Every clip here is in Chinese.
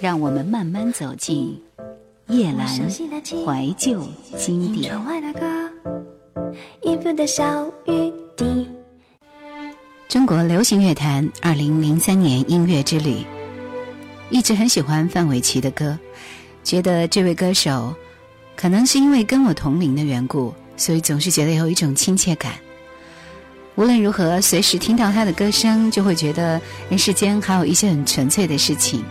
让我们慢慢走进叶阑怀旧经典。中国流行乐坛二零零三年音乐之旅，一直很喜欢范玮琪的歌，觉得这位歌手可能是因为跟我同龄的缘故，所以总是觉得有一种亲切感。无论如何，随时听到他的歌声，就会觉得人世间还有一些很纯粹的事情。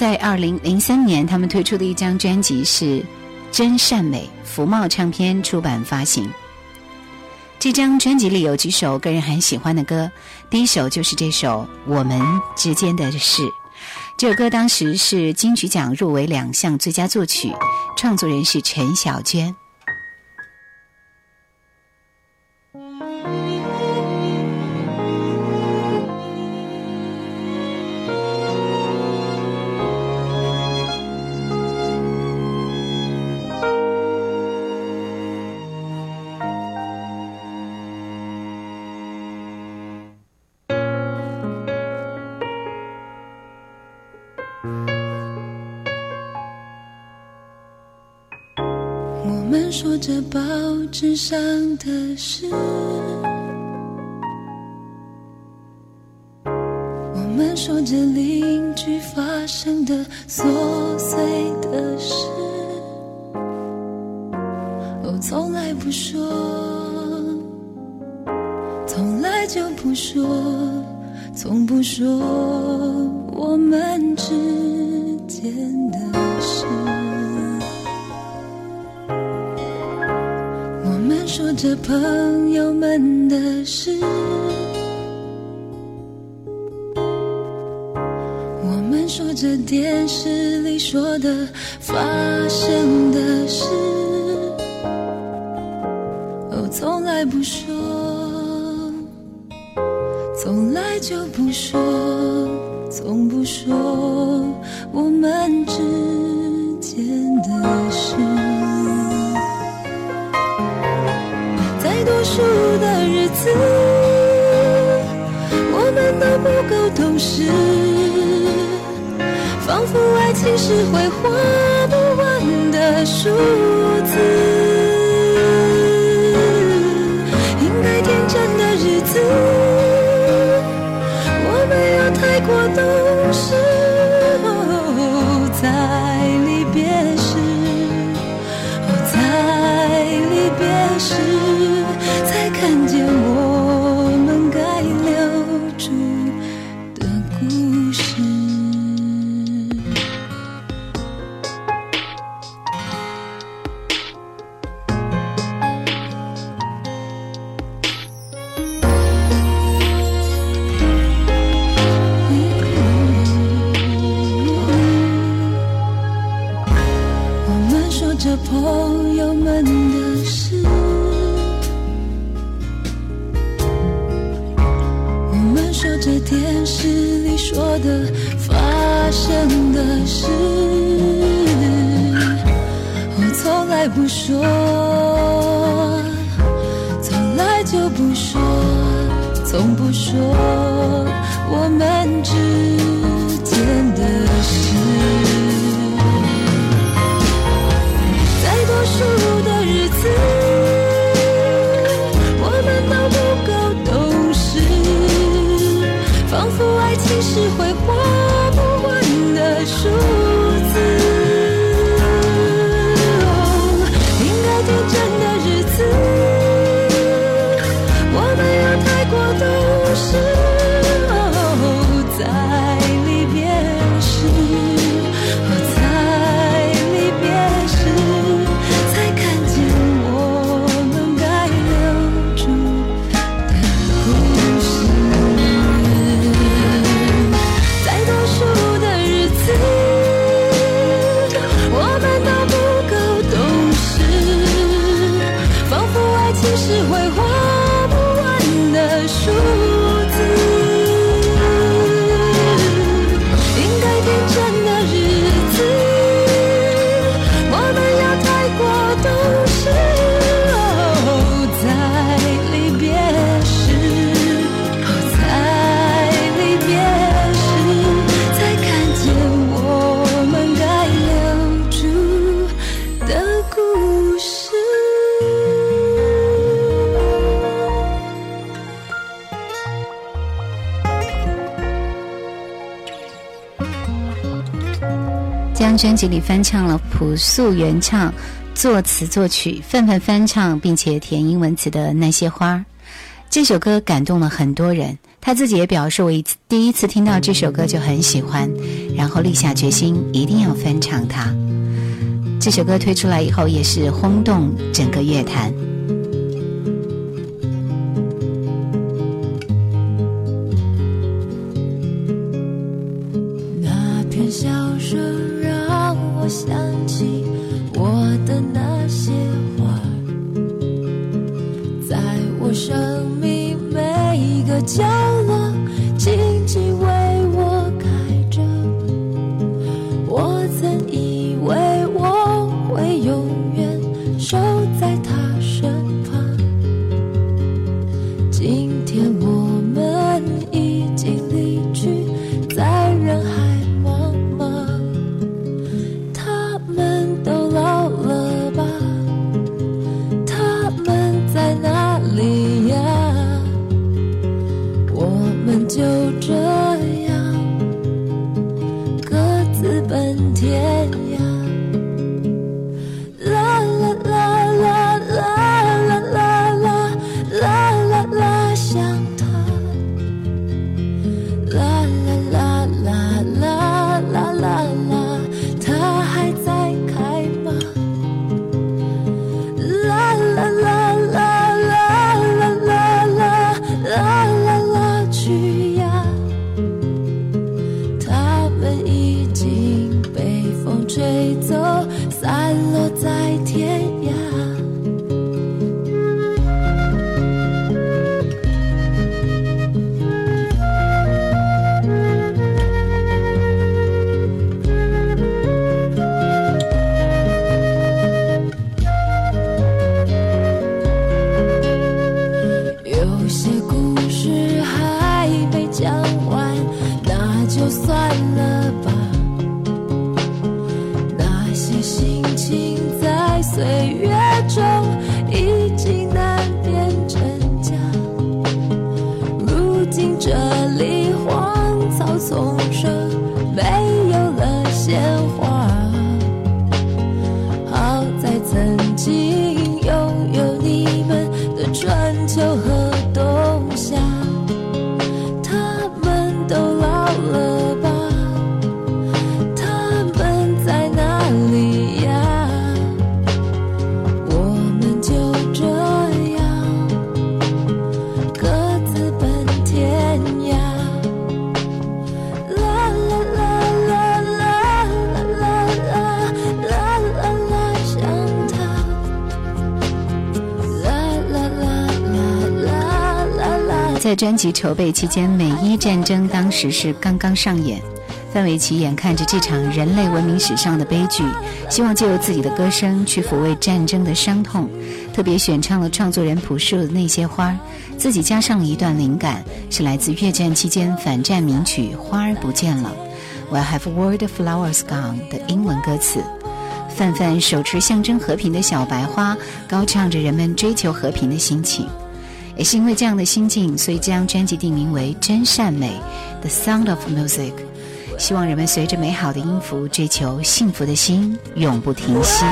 在二零零三年，他们推出的一张专辑是《真善美》，福茂唱片出版发行。这张专辑里有几首个人很喜欢的歌，第一首就是这首《我们之间的事》。这首歌当时是金曲奖入围两项最佳作曲，创作人是陈小娟。着报纸上的事，我们说着邻居发生的琐碎的事，哦，从来不说，从来就不说，从不说我们着朋友们的事，我们说着电视里说的发生的事，哦，从来不说，事，我从来不说，从来就不说，从不说，我们只。这张专辑里翻唱了朴素原唱、作词作曲，范范翻唱并且填英文词的那些花这首歌感动了很多人。他自己也表示，我一第一次听到这首歌就很喜欢，然后立下决心一定要翻唱它。这首歌推出来以后，也是轰动整个乐坛。专辑筹备期间，美伊战争当时是刚刚上演。范玮琪眼看着这场人类文明史上的悲剧，希望借由自己的歌声去抚慰战争的伤痛，特别选唱了创作人朴树的那些花儿，自己加上了一段灵感，是来自越战期间反战名曲《花儿不见了》，Where have all the flowers gone 的英文歌词。范范手持象征和平的小白花，高唱着人们追求和平的心情。也是因为这样的心境，所以将专辑定名为《真善美》（The Sound of Music），希望人们随着美好的音符，追求幸福的心，永不停息。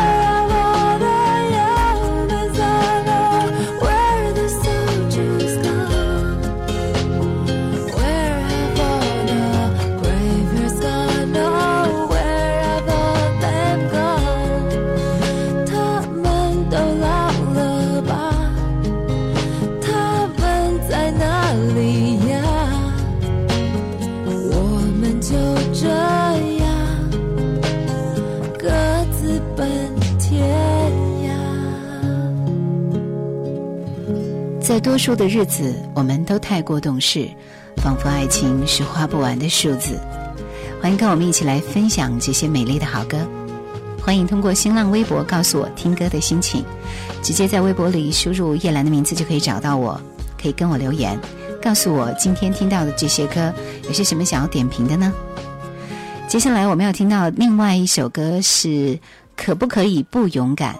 在多数的日子，我们都太过懂事，仿佛爱情是花不完的数字。欢迎跟我们一起来分享这些美丽的好歌。欢迎通过新浪微博告诉我听歌的心情，直接在微博里输入叶兰的名字就可以找到我，可以跟我留言，告诉我今天听到的这些歌有些什么想要点评的呢？接下来我们要听到另外一首歌是《可不可以不勇敢》。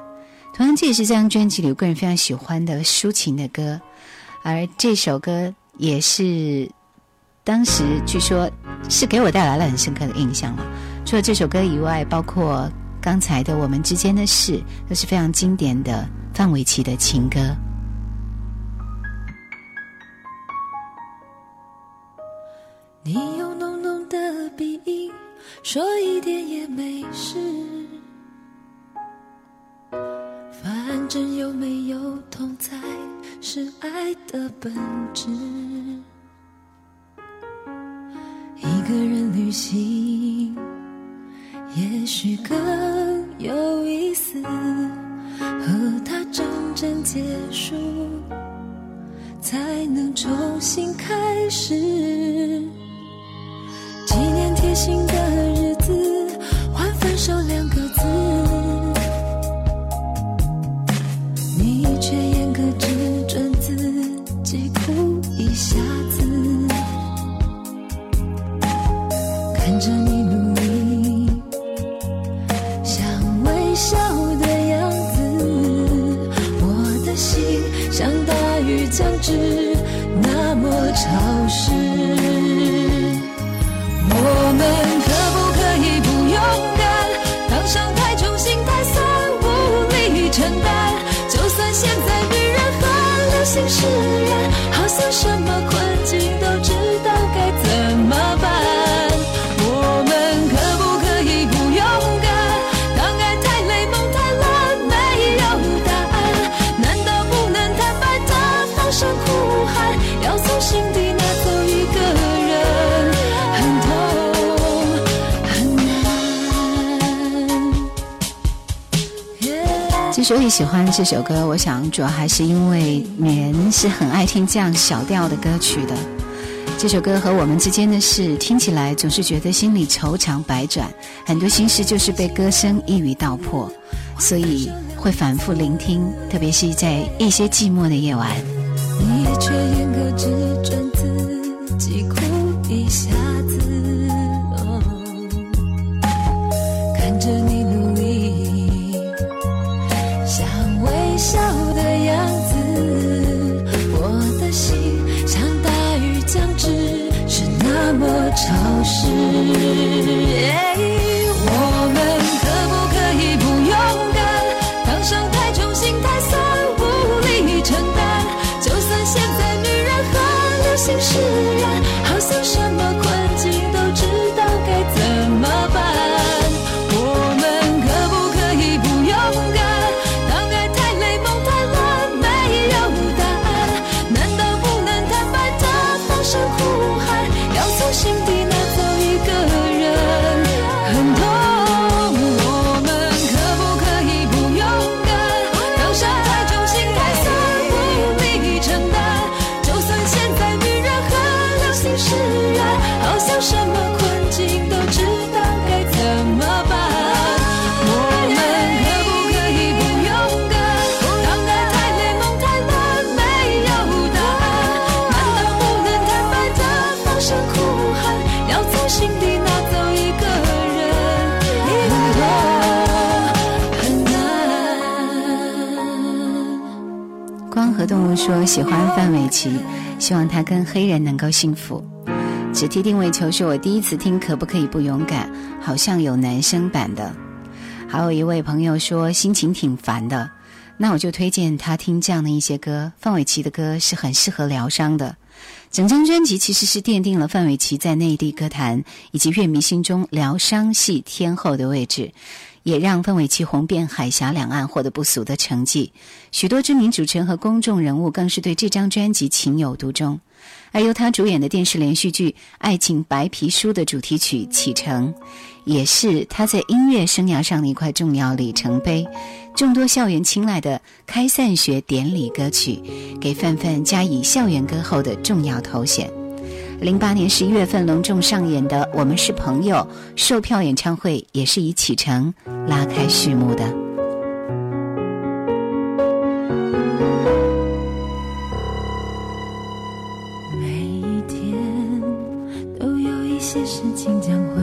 同样，这也是这张专辑里我个人非常喜欢的抒情的歌，而这首歌也是当时据说是给我带来了很深刻的印象了。除了这首歌以外，包括刚才的《我们之间的事》，都是非常经典的范玮琪的情歌。你用浓浓的鼻音说一点也没事，反正有没有痛在是爱的本质。一个人旅行也许更有意思，和他真正结束，才能重新开始。纪念贴心的潮湿。我们可不可以不勇敢？当伤太重，心太酸，无力承担。就算现在女人很流行释然，好像什么困境都知道该怎所以喜欢这首歌，我想主要还是因为女人是很爱听这样小调的歌曲的。这首歌和我们之间的事，听起来总是觉得心里愁肠百转，很多心事就是被歌声一语道破，所以会反复聆听，特别是在一些寂寞的夜晚。你却严格只准自动物说喜欢范玮琪，希望他跟黑人能够幸福。只提定位球是，我第一次听，可不可以不勇敢？好像有男生版的。还有一位朋友说心情挺烦的，那我就推荐他听这样的一些歌。范玮琪的歌是很适合疗伤的。整张专辑其实是奠定了范玮琪在内地歌坛以及乐迷心中疗伤系天后的位置，也让范玮琪红遍海峡两岸，获得不俗的成绩。许多知名主持人和公众人物更是对这张专辑情有独钟。而由他主演的电视连续剧《爱情白皮书》的主题曲《启程》，也是他在音乐生涯上的一块重要里程碑。众多校园青睐的开散学典礼歌曲，给范范加以校园歌后的重要头衔。零八年十一月份隆重上演的《我们是朋友》售票演唱会，也是以《启程》拉开序幕的。每一天都有一些事情将会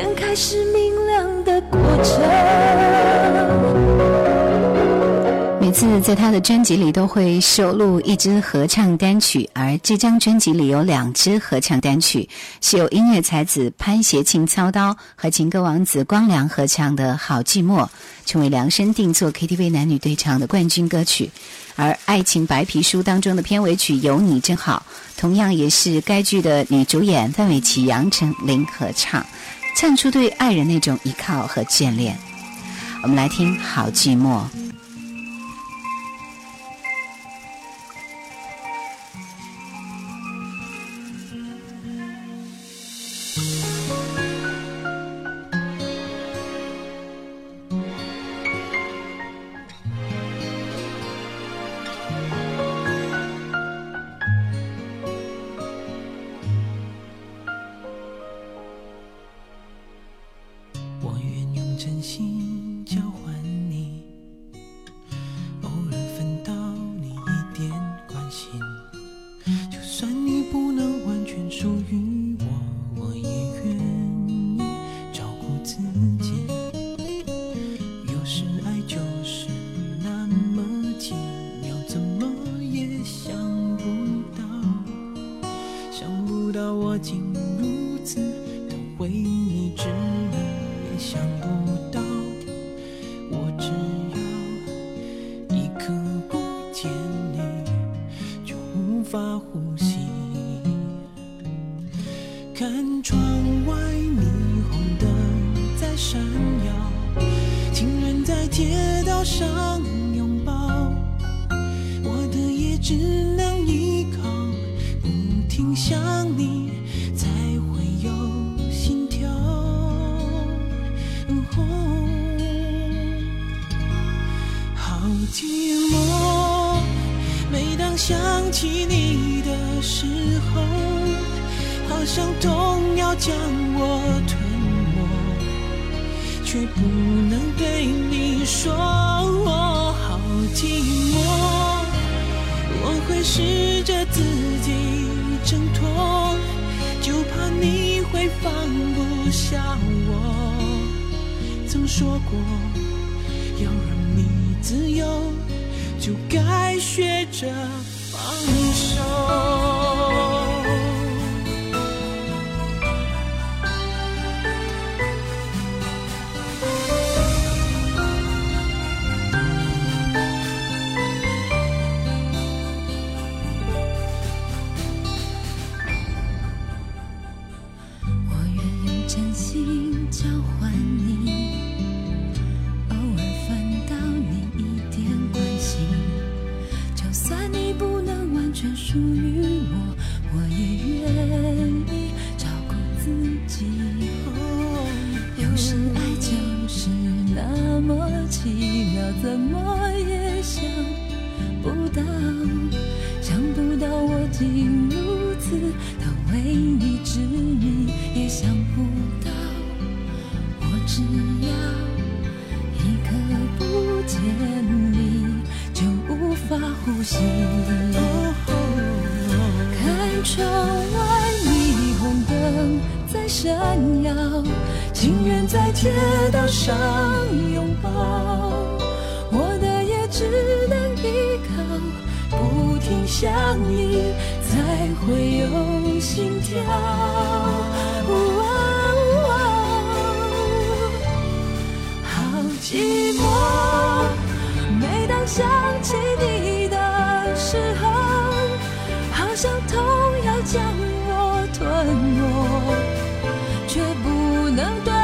天开始明亮的过程。每次在他的专辑里都会收录一支合唱单曲，而这张专辑里有两支合唱单曲，是由音乐才子潘协庆操刀和情歌王子光良合唱的《好寂寞》，成为量身定做 KTV 男女对唱的冠军歌曲。而《爱情白皮书》当中的片尾曲《有你真好》，同样也是该剧的女主演范玮琪、杨丞琳合唱，唱出对爱人那种依靠和眷恋。我们来听《好寂寞》。刻不见你，就无法呼吸。看窗外霓虹灯在闪耀，情人在街道上拥抱，我的也只能依靠，不停想你，想起你的时候，好像痛要将我吞没，却不能对你说我好寂寞。我会试着自己挣脱，就怕你会放不下我。曾说过，要让你自由，就该学着放手。不到，想不到我竟如此的为你执迷，也想不到我只要一刻不见你就无法呼吸。看窗外霓虹灯在闪耀，情愿在街道上拥抱，想你才会有心跳。好寂寞，每当想起你的时候，好像痛要将我吞没，却不能断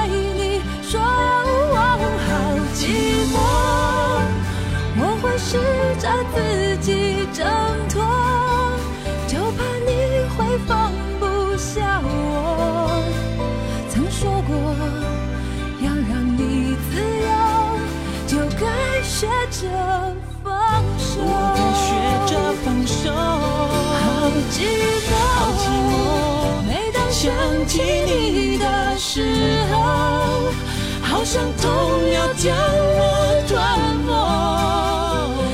伤痛要将我吞没，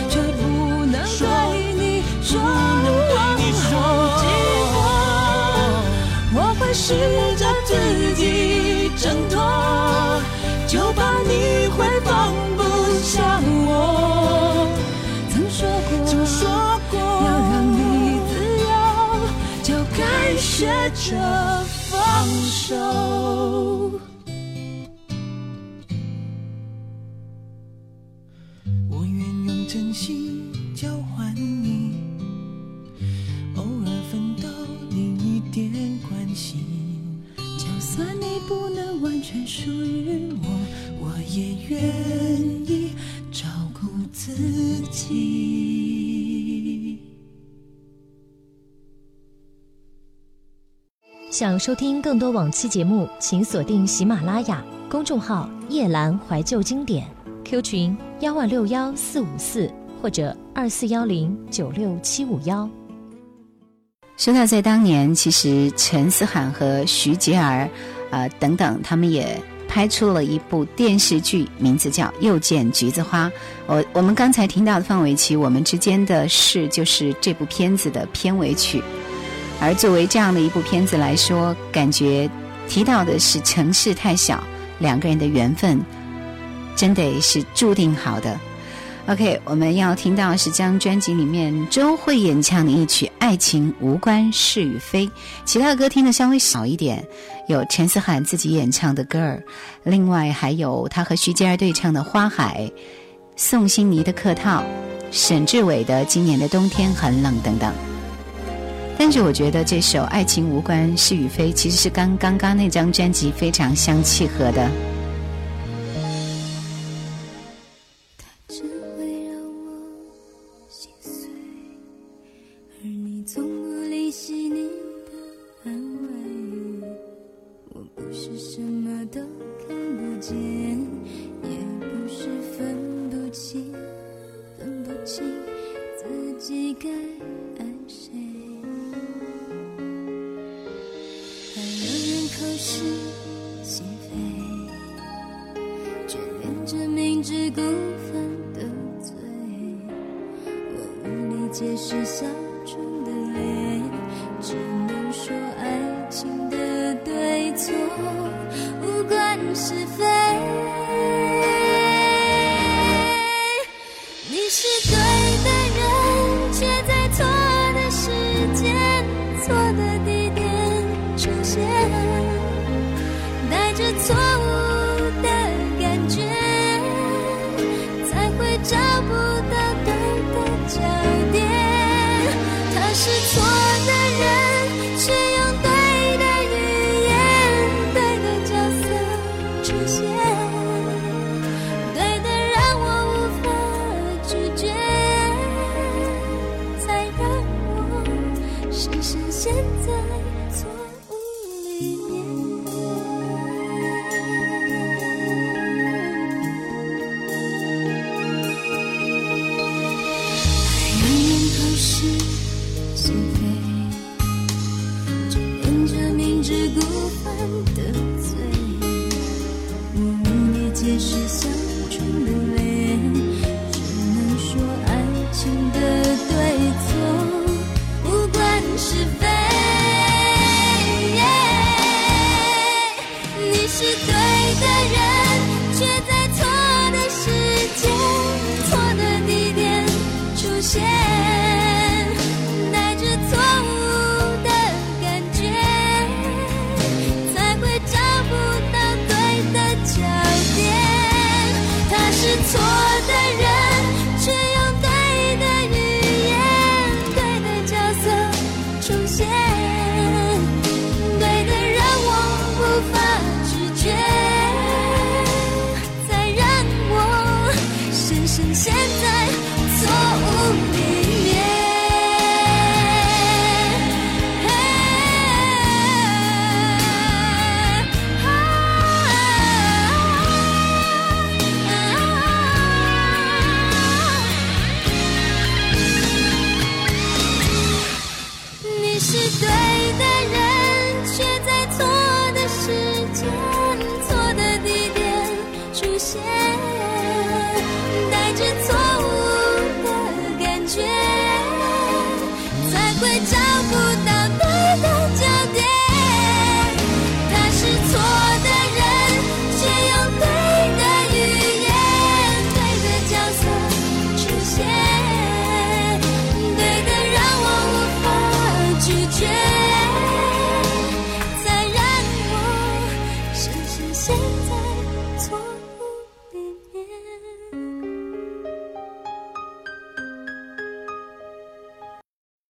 却不能对你说。不能对你说寂寞，我会试着自己挣脱，就怕你会放不下我。曾说过，曾说过，要让你自由，就该学着放手。真心交换你，偶尔分到你一点关心。就算你不能完全属于我，我也愿意照顾自己。想收听更多往期节目，请锁定喜马拉雅公众号“夜阑怀旧经典 ”，Q 群幺万六幺四五四或者二四幺零九六七五幺。说到在当年，其实陈思涵和徐杰儿，呃等等，他们也拍出了一部电视剧，名字叫《又见橘子花》。我我们刚才听到的范玮琪《我们之间的事》就是这部片子的片尾曲。而作为这样的一部片子来说，感觉提到的是城市太小，两个人的缘分真得是注定好的。OK，我们要听到是这张专辑里面周慧演唱的一曲《爱情无关是与非》，其他的歌听的稍微少一点，有陈思涵自己演唱的歌儿，另外还有他和徐杰儿对唱的《花海》，宋欣妮的《客套》，沈志伟的《今年的冬天很冷》等等。但是我觉得这首《爱情无关是与非》其实是跟刚刚那张专辑非常相契合的。从不理细